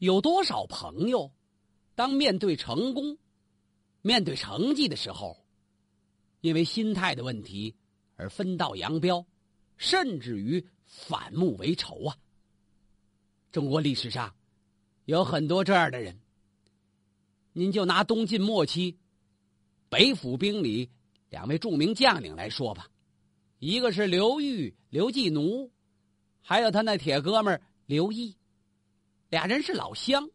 有多少朋友，当面对成功、面对成绩的时候，因为心态的问题而分道扬镳，甚至于反目为仇啊！中国历史上有很多这样的人。您就拿东晋末期北府兵里两位著名将领来说吧，一个是刘裕、刘季奴，还有他那铁哥们刘毅，俩人是老乡，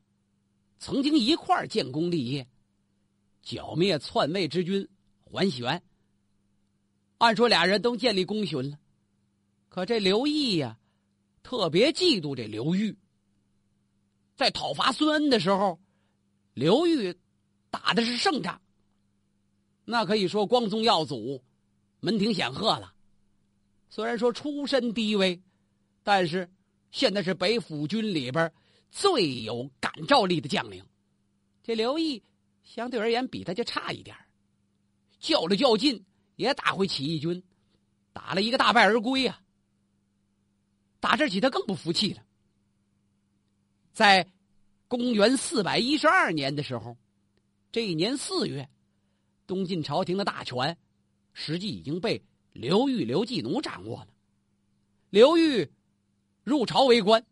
曾经一块儿建功立业，剿灭篡位之君桓玄。按说俩人都建立功勋了，可这刘毅呀，特别嫉妒这刘裕，在讨伐孙恩的时候。刘裕打的是胜仗，那可以说光宗耀祖，门庭显赫了。虽然说出身低微，但是现在是北府军里边最有感召力的将领。这刘毅相对而言比他就差一点较了较劲，也打回起义军，打了一个大败而归呀。打这起他更不服气了，在。公元四百一十二年的时候，这一年四月，东晋朝廷的大权实际已经被刘裕、刘季奴掌握了。刘裕入朝为官，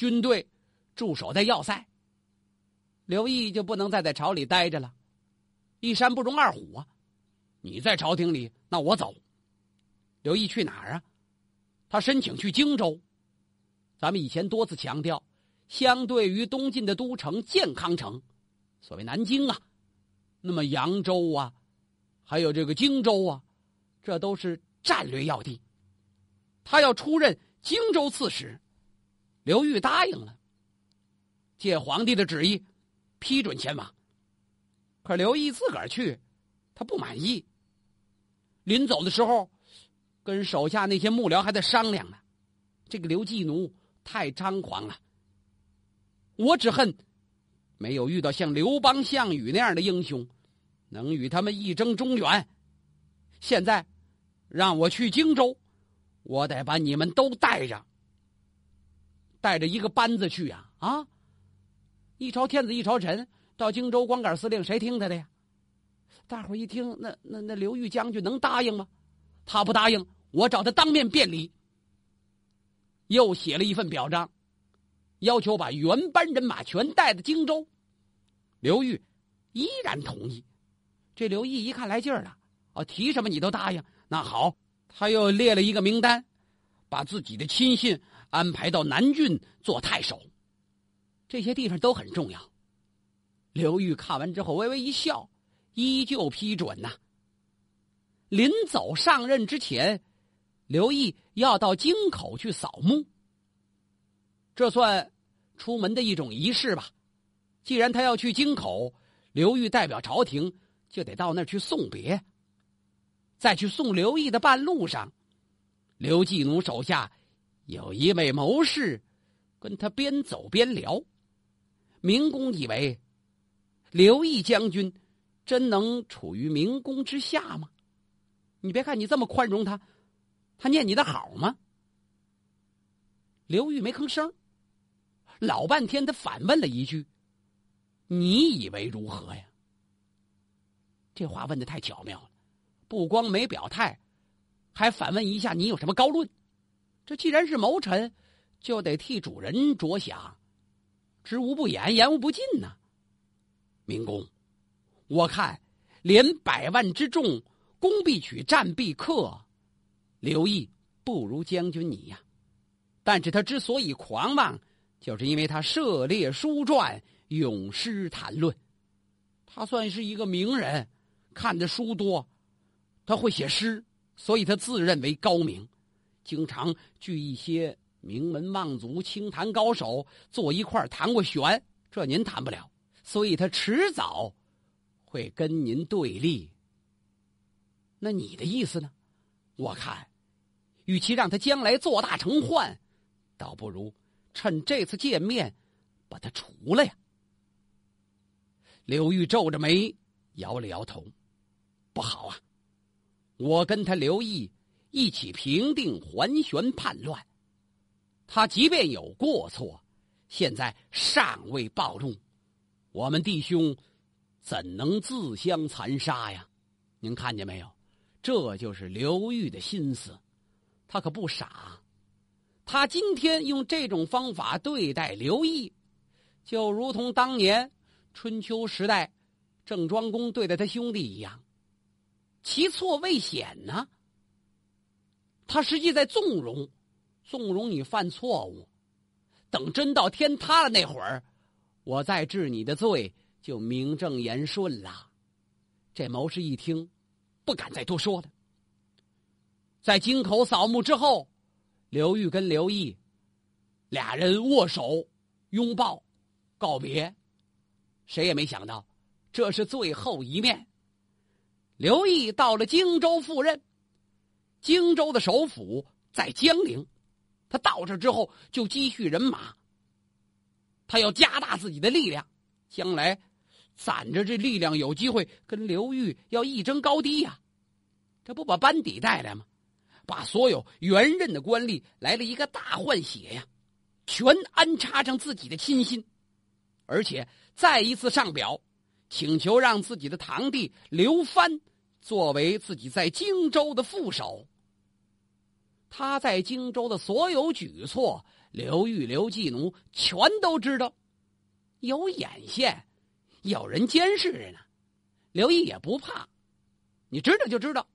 军队驻守在要塞。刘毅就不能再在朝里待着了，一山不容二虎啊！你在朝廷里，那我走。刘毅去哪儿啊？他申请去荆州。咱们以前多次强调。相对于东晋的都城建康城，所谓南京啊，那么扬州啊，还有这个荆州啊，这都是战略要地。他要出任荆州刺史，刘裕答应了，借皇帝的旨意，批准前往。可刘毅自个儿去，他不满意。临走的时候，跟手下那些幕僚还在商量呢。这个刘季奴太张狂了。我只恨没有遇到像刘邦、项羽那样的英雄，能与他们一争中原。现在让我去荆州，我得把你们都带上，带着一个班子去呀！啊，一朝天子一朝臣，到荆州光杆司令，谁听他的呀？大伙一听，那那那刘裕将军能答应吗？他不答应，我找他当面辩理。又写了一份表彰。要求把原班人马全带到荆州，刘裕依然同意。这刘毅一看来劲儿了，哦，提什么你都答应。那好，他又列了一个名单，把自己的亲信安排到南郡做太守。这些地方都很重要。刘裕看完之后微微一笑，依旧批准呐。临走上任之前，刘毅要到京口去扫墓。这算出门的一种仪式吧。既然他要去京口，刘裕代表朝廷就得到那儿去送别。在去送刘毅的半路上，刘季奴手下有一位谋士跟他边走边聊。明公以为刘毅将军真能处于明公之下吗？你别看你这么宽容他，他念你的好吗？刘裕没吭声。老半天，他反问了一句：“你以为如何呀？”这话问的太巧妙了，不光没表态，还反问一下：“你有什么高论？”这既然是谋臣，就得替主人着想，知无不言，言无不尽呐。明公，我看连百万之众，攻必取，战必克，刘毅不如将军你呀。但是他之所以狂妄。就是因为他涉猎书传，咏诗谈论，他算是一个名人，看的书多，他会写诗，所以他自认为高明，经常聚一些名门望族、清谈高手坐一块谈过玄，这您谈不了，所以他迟早会跟您对立。那你的意思呢？我看，与其让他将来做大成患，倒不如。趁这次见面，把他除了呀！刘玉皱着眉，摇了摇头：“不好啊！我跟他刘毅一起平定桓玄叛乱，他即便有过错，现在尚未暴露，我们弟兄怎能自相残杀呀？您看见没有？这就是刘裕的心思，他可不傻。他今天用这种方法对待刘毅，就如同当年春秋时代郑庄公对待他兄弟一样，其错未显呢。他实际在纵容，纵容你犯错误。等真到天塌了那会儿，我再治你的罪，就名正言顺了。这谋士一听，不敢再多说了。在京口扫墓之后，刘玉跟刘毅俩人握手拥抱告别，谁也没想到这是最后一面。刘毅到了荆州赴任，荆州的首府在江陵。他到这之后就积蓄人马，他要加大自己的力量，将来攒着这力量有机会跟刘裕要一争高低呀。这不把班底带来吗？把所有原任的官吏来了一个大换血呀，全安插上自己的亲信，而且再一次上表，请求让自己的堂弟刘藩作为自己在荆州的副手。他在荆州的所有举措，刘裕、刘季奴全都知道，有眼线，有人监视着呢。刘毅也不怕，你知道就知道，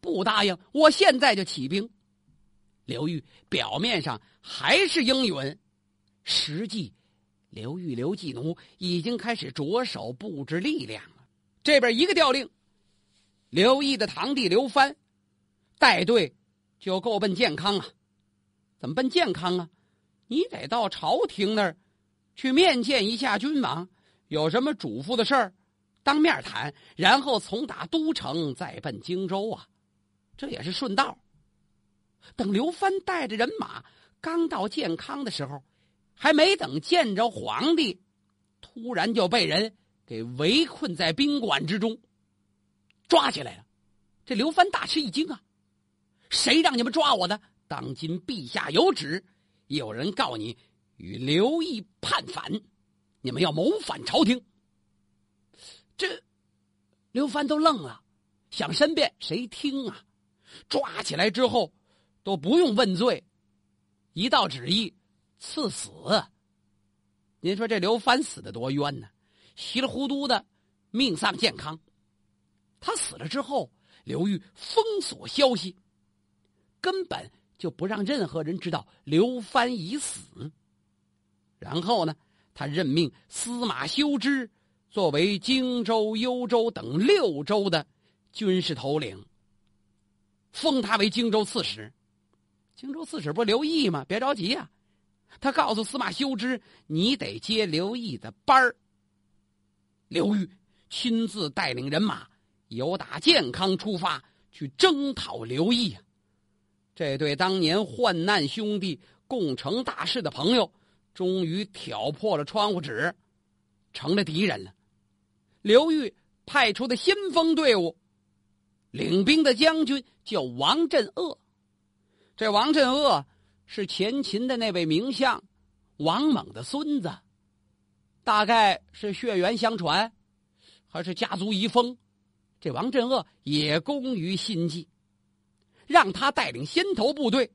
不答应，我现在就起兵。刘裕表面上还是应允，实际，刘裕、刘季奴已经开始着手布置力量了。这边一个调令，刘毅的堂弟刘藩带队。就够奔健康啊？怎么奔健康啊？你得到朝廷那儿去面见一下君王，有什么嘱咐的事儿，当面谈，然后从打都城再奔荆州啊，这也是顺道。等刘藩带着人马刚到健康的时候，还没等见着皇帝，突然就被人给围困在宾馆之中，抓起来了。这刘帆大吃一惊啊！谁让你们抓我的？当今陛下有旨，有人告你与刘毅叛反，你们要谋反朝廷。这刘帆都愣了，想申辩，谁听啊？抓起来之后都不用问罪，一道旨意赐死。您说这刘帆死的多冤呢？稀里糊涂的命丧健康。他死了之后，刘裕封锁消息。根本就不让任何人知道刘藩已死。然后呢，他任命司马修之作为荆州、幽州等六州的军事头领，封他为荆州刺史。荆州刺史不刘毅吗？别着急呀，他告诉司马修之：“你得接刘毅的班儿。”刘裕亲自带领人马由打健康出发，去征讨刘毅啊。这对当年患难兄弟、共成大事的朋友，终于挑破了窗户纸，成了敌人了。刘裕派出的先锋队伍，领兵的将军叫王镇恶。这王镇恶是前秦的那位名相王猛的孙子，大概是血缘相传，还是家族遗风。这王镇恶也工于心计。让他带领先头部队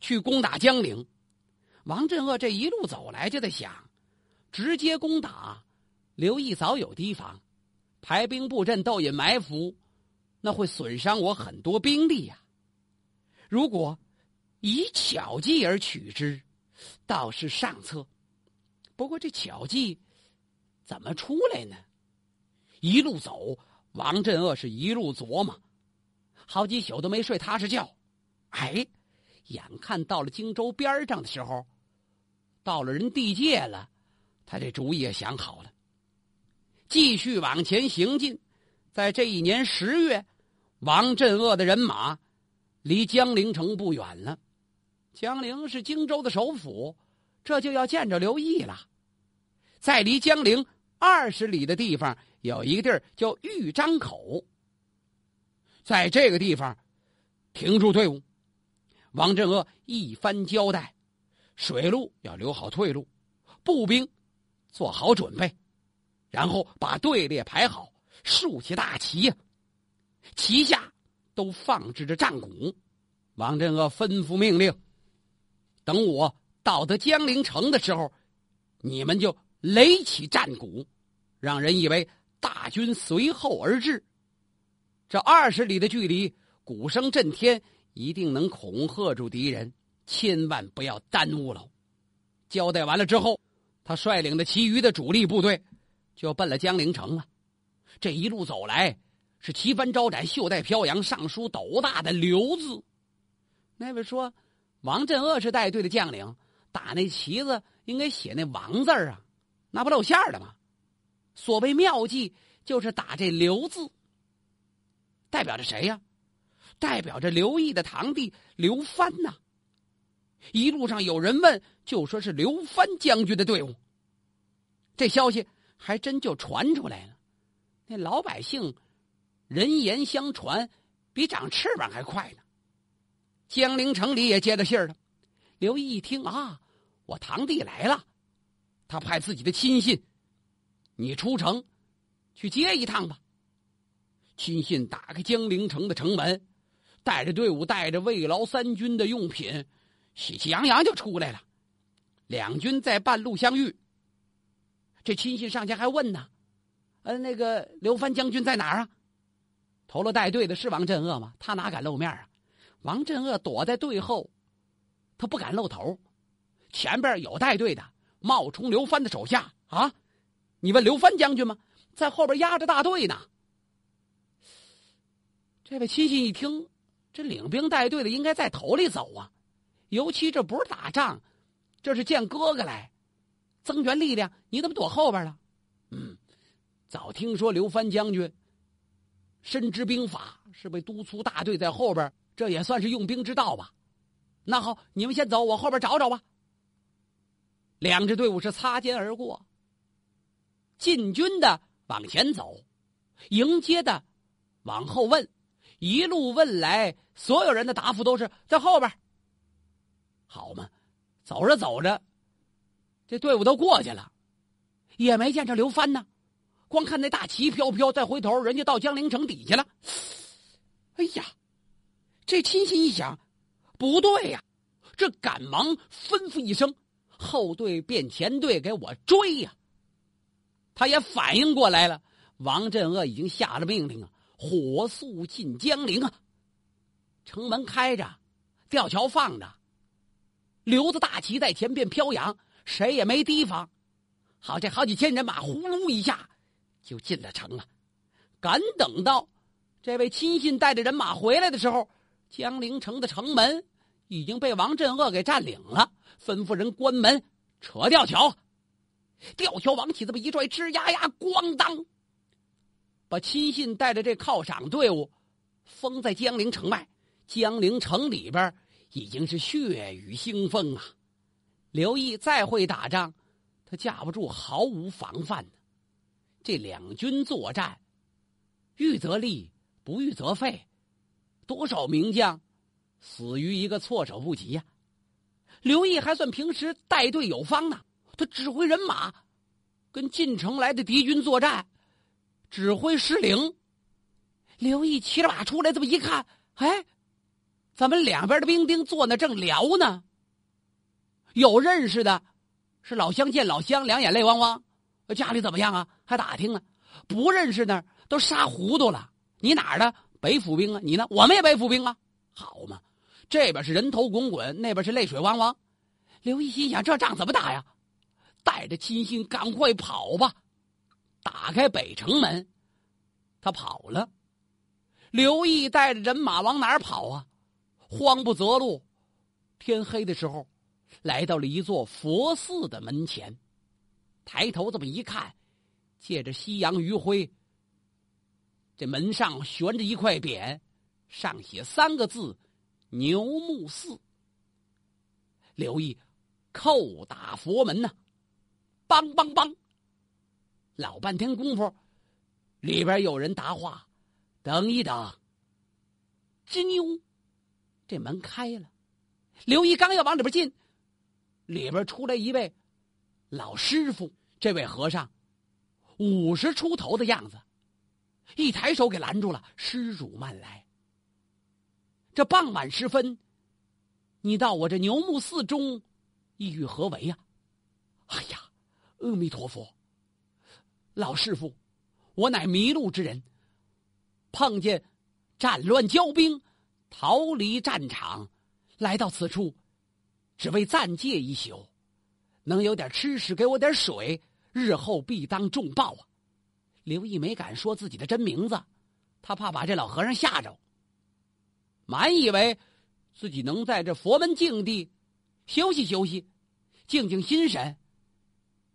去攻打江陵。王镇恶这一路走来就在想：直接攻打刘毅早有提防，排兵布阵、斗引埋伏，那会损伤我很多兵力呀。如果以巧计而取之，倒是上策。不过这巧计怎么出来呢？一路走，王镇恶是一路琢磨。好几宿都没睡踏实觉，哎，眼看到了荆州边上的时候，到了人地界了，他这主意也想好了，继续往前行进。在这一年十月，王镇恶的人马离江陵城不远了。江陵是荆州的首府，这就要见着刘毅了。在离江陵二十里的地方，有一个地儿叫豫章口。在这个地方停住队伍，王镇恶一番交代：水路要留好退路，步兵做好准备，然后把队列排好，竖起大旗，旗下都放置着战鼓。王镇恶吩咐命令：等我到得江陵城的时候，你们就擂起战鼓，让人以为大军随后而至。这二十里的距离，鼓声震天，一定能恐吓住敌人，千万不要耽误了。交代完了之后，他率领的其余的主力部队就奔了江陵城了。这一路走来，是旗帆招展，袖带飘扬，上书斗大的“刘”字。那位说，王镇恶是带队的将领，打那旗子应该写那“王”字啊，那不露馅了吗？所谓妙计，就是打这“刘”字，代表着谁呀？代表着刘毅的堂弟刘帆呐。一路上有人问，就说是刘帆将军的队伍。这消息还真就传出来了。那老百姓人言相传，比长翅膀还快呢。江陵城里也接着信儿了。刘毅一听啊，我堂弟来了，他派自己的亲信，你出城去接一趟吧。亲信打开江陵城的城门，带着队伍，带着慰劳三军的用品。喜气洋洋就出来了，两军在半路相遇。这亲信上前还问呢：“呃，那个刘帆将军在哪儿啊？”头了带队的是王镇恶吗？他哪敢露面啊？王镇恶躲在队后，他不敢露头。前边有带队的冒充刘帆的手下啊！你问刘帆将军吗？在后边压着大队呢。这位亲信一听，这领兵带队的应该在头里走啊。尤其这不是打仗，这是见哥哥来，增援力量。你怎么躲后边了？嗯，早听说刘帆将军深知兵法，是被督促大队在后边，这也算是用兵之道吧。那好，你们先走，我后边找找吧。两支队伍是擦肩而过，进军的往前走，迎接的往后问，一路问来，所有人的答复都是在后边。好嘛，走着走着，这队伍都过去了，也没见着刘帆呢。光看那大旗飘飘，再回头，人家到江陵城底下了。哎呀，这亲信一想，不对呀，这赶忙吩咐一声，后队变前队，给我追呀！他也反应过来了，王镇恶已经下了命令啊，火速进江陵啊！城门开着，吊桥放着。留着大旗在前边飘扬，谁也没提防。好，这好几千人马呼噜一下就进了城了。赶等到这位亲信带着人马回来的时候，江陵城的城门已经被王镇恶给占领了。吩咐人关门，扯吊桥。吊桥往起这么一拽，吱呀呀，咣当，把亲信带着这犒赏队伍封在江陵城外。江陵城里边。已经是血雨腥风啊！刘毅再会打仗，他架不住毫无防范呢。这两军作战，遇则立，不遇则废，多少名将死于一个措手不及呀！刘毅还算平时带队有方呢，他指挥人马跟进城来的敌军作战，指挥失灵。刘毅骑着马出来，这么一看，哎。咱们两边的兵丁坐那正聊呢。有认识的，是老乡见老乡，两眼泪汪汪。家里怎么样啊？还打听呢。不认识呢，都杀糊涂了。你哪儿的？北府兵啊？你呢？我们也北府兵啊。好嘛，这边是人头滚滚，那边是泪水汪汪。刘毅心想：这仗怎么打呀？带着亲信赶快跑吧！打开北城门，他跑了。刘毅带着人马往哪儿跑啊？慌不择路，天黑的时候，来到了一座佛寺的门前。抬头这么一看，借着夕阳余晖，这门上悬着一块匾，上写三个字：“牛木寺。”刘毅叩打佛门呐，梆梆梆，老半天功夫，里边有人答话：“等一等。”吱扭。这门开了，刘一刚要往里边进，里边出来一位老师傅这位和尚五十出头的样子，一抬手给拦住了：“施主慢来。这傍晚时分，你到我这牛木寺中，意欲何为呀？”哎呀，阿弥陀佛，老师傅，我乃迷路之人，碰见战乱交兵，逃离战场，来到此处，只为暂借一宿。能有点吃食，给我点水，日后必当重报啊！刘毅没敢说自己的真名字，他怕把这老和尚吓着。满以为自己能在这佛门境地休息休息，静静心神，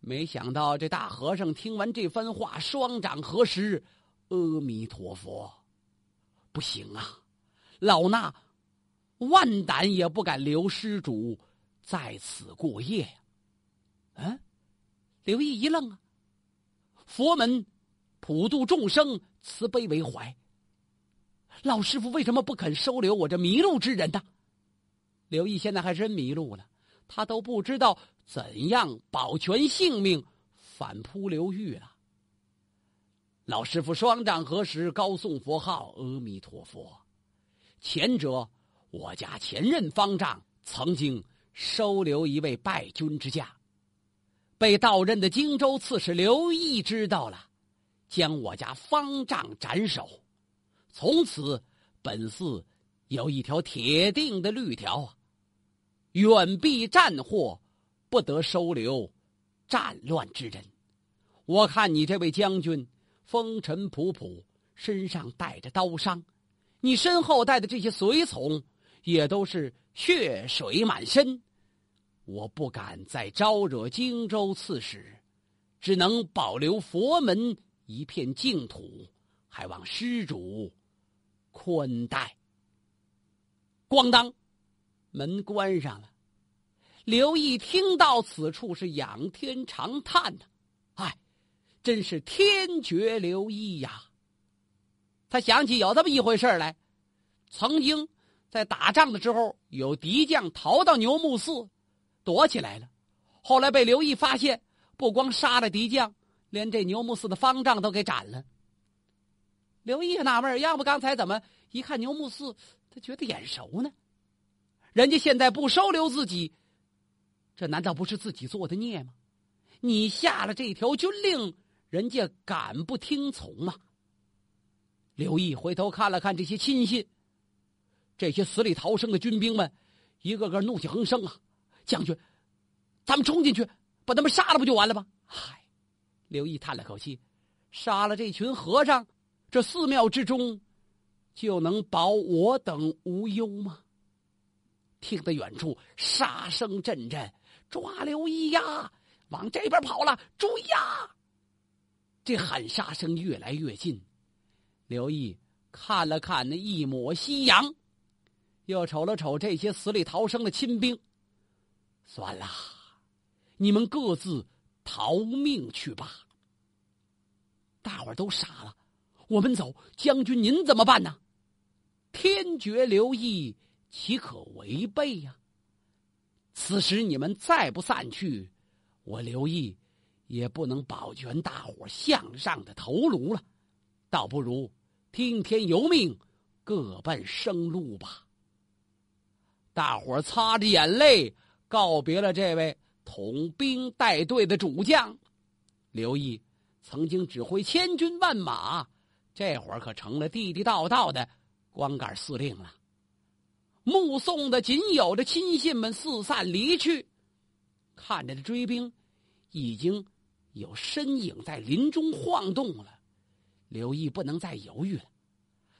没想到这大和尚听完这番话，双掌合十：“阿弥陀佛，不行啊！老衲万胆也不敢留施主在此过夜！”嗯，刘毅一愣啊！佛门普度众生，慈悲为怀。老师傅为什么不肯收留我这迷路之人呢？刘毅现在还真迷路了，他都不知道怎样保全性命，反扑刘玉啊。老师傅双掌合十，高诵佛号：“阿弥陀佛。”前者，我家前任方丈曾经收留一位败军之将。被到任的荆州刺史刘毅知道了，将我家方丈斩首。从此，本寺有一条铁定的律条啊：远避战祸，不得收留战乱之人。我看你这位将军风尘仆仆，身上带着刀伤，你身后带的这些随从也都是血水满身。我不敢再招惹荆州刺史，只能保留佛门一片净土，还望施主宽待。咣当，门关上了。刘毅听到此处是仰天长叹呐：“哎，真是天绝刘毅呀！”他想起有这么一回事来，曾经在打仗的时候，有敌将逃到牛木寺。躲起来了，后来被刘毅发现，不光杀了敌将，连这牛木寺的方丈都给斩了。刘毅纳闷要不刚才怎么一看牛木寺，他觉得眼熟呢？人家现在不收留自己，这难道不是自己做的孽吗？你下了这条军令，人家敢不听从吗？刘毅回头看了看这些亲信，这些死里逃生的军兵们，一个个怒气横生啊！将军，咱们冲进去，把他们杀了，不就完了吗？嗨，刘毅叹了口气，杀了这群和尚，这寺庙之中就能保我等无忧吗？听得远处杀声阵阵，抓刘毅呀，往这边跑了，注意呀！这喊杀声越来越近，刘毅看了看那一抹夕阳，又瞅了瞅这些死里逃生的亲兵。算了，你们各自逃命去吧。大伙儿都傻了，我们走，将军您怎么办呢？天绝刘毅，岂可违背呀？此时你们再不散去，我刘毅也不能保全大伙向上的头颅了。倒不如听天由命，各奔生路吧。大伙擦着眼泪。告别了这位统兵带队的主将，刘毅曾经指挥千军万马，这会儿可成了地地道道的光杆司令了。目送的仅有的亲信们四散离去，看着这追兵已经有身影在林中晃动了，刘毅不能再犹豫了。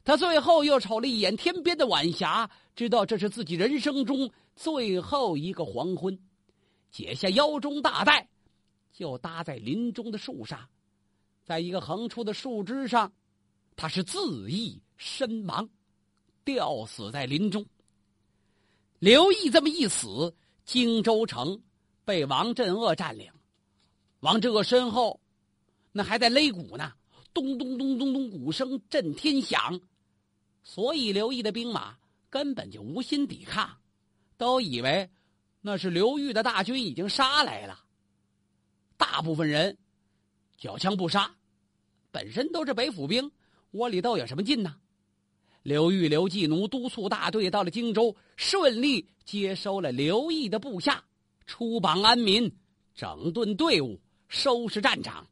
他最后又瞅了一眼天边的晚霞，知道这是自己人生中最后一个黄昏，解下腰中大带，就搭在林中的树上，在一个横出的树枝上，他是自缢身亡，吊死在林中。刘毅这么一死，荆州城被王镇恶占领，王镇恶身后，那还在擂鼓呢，咚咚咚咚咚，鼓声震天响。所以刘毅的兵马根本就无心抵抗，都以为那是刘裕的大军已经杀来了。大部分人缴枪不杀，本身都是北府兵，窝里斗有什么劲呢？刘裕、刘继奴督促大队到了荆州，顺利接收了刘毅的部下，出榜安民，整顿队伍，收拾战场。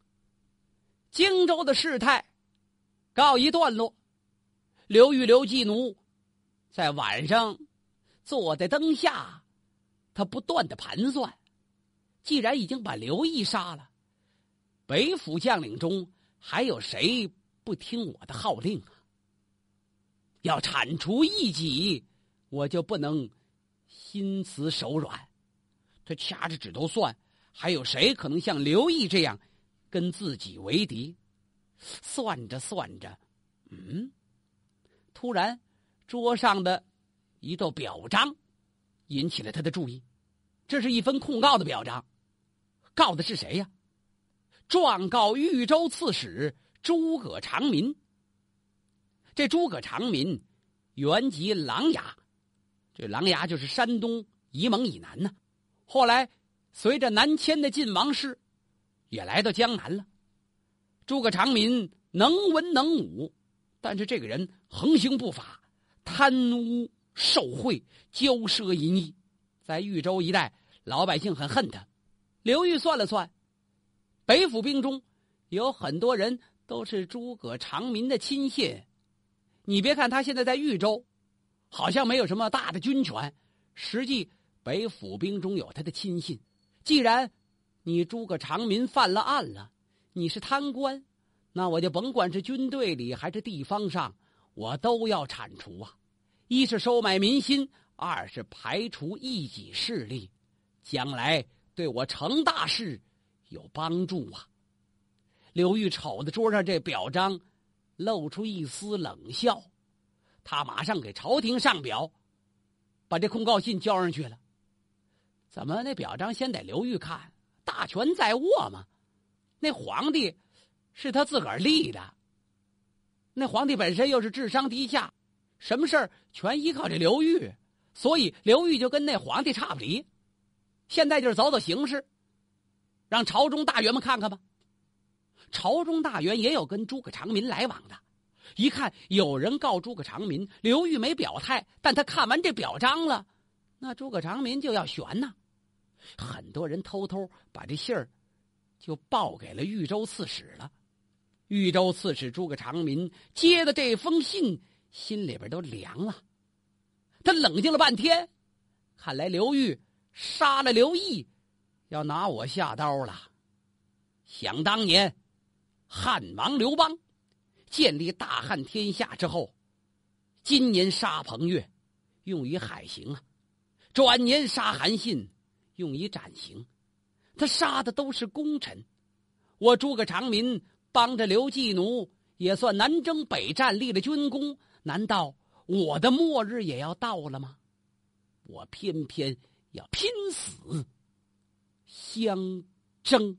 荆州的事态告一段落。刘裕、刘继奴在晚上坐在灯下，他不断的盘算：既然已经把刘毅杀了，北府将领中还有谁不听我的号令啊？要铲除异己，我就不能心慈手软。他掐着指头算，还有谁可能像刘毅这样跟自己为敌？算着算着，嗯，突然桌上的一道表彰引起了他的注意。这是一份控告的表彰，告的是谁呀？状告豫州刺史诸葛长民。这诸葛长民原籍琅琊，这琅琊就是山东沂蒙以南呢。后来随着南迁的晋王室，也来到江南了。诸葛长民能文能武，但是这个人横行不法，贪污受贿，骄奢淫逸，在豫州一带老百姓很恨他。刘裕算了算，北府兵中有很多人都是诸葛长民的亲信。你别看他现在在豫州，好像没有什么大的军权，实际北府兵中有他的亲信。既然你诸葛长民犯了案了，你是贪官，那我就甭管是军队里还是地方上，我都要铲除啊！一是收买民心，二是排除异己势力，将来对我成大事有帮助啊！刘裕瞅着桌上这表彰。露出一丝冷笑，他马上给朝廷上表，把这控告信交上去了。怎么那表彰先得刘裕看？大权在握嘛。那皇帝是他自个儿立的，那皇帝本身又是智商低下，什么事儿全依靠这刘裕，所以刘裕就跟那皇帝差不离。现在就是走走形势，让朝中大员们看看吧。朝中大员也有跟诸葛长民来往的，一看有人告诸葛长民，刘裕没表态，但他看完这表彰了，那诸葛长民就要悬呐。很多人偷偷把这信儿就报给了豫州刺史了。豫州刺史诸葛长民接的这封信，心里边都凉了。他冷静了半天，看来刘裕杀了刘毅，要拿我下刀了。想当年。汉王刘邦建立大汉天下之后，今年杀彭越，用于海刑啊；转年杀韩信，用于斩刑。他杀的都是功臣。我诸葛长民帮着刘季奴，也算南征北战，立了军功。难道我的末日也要到了吗？我偏偏要拼死相争。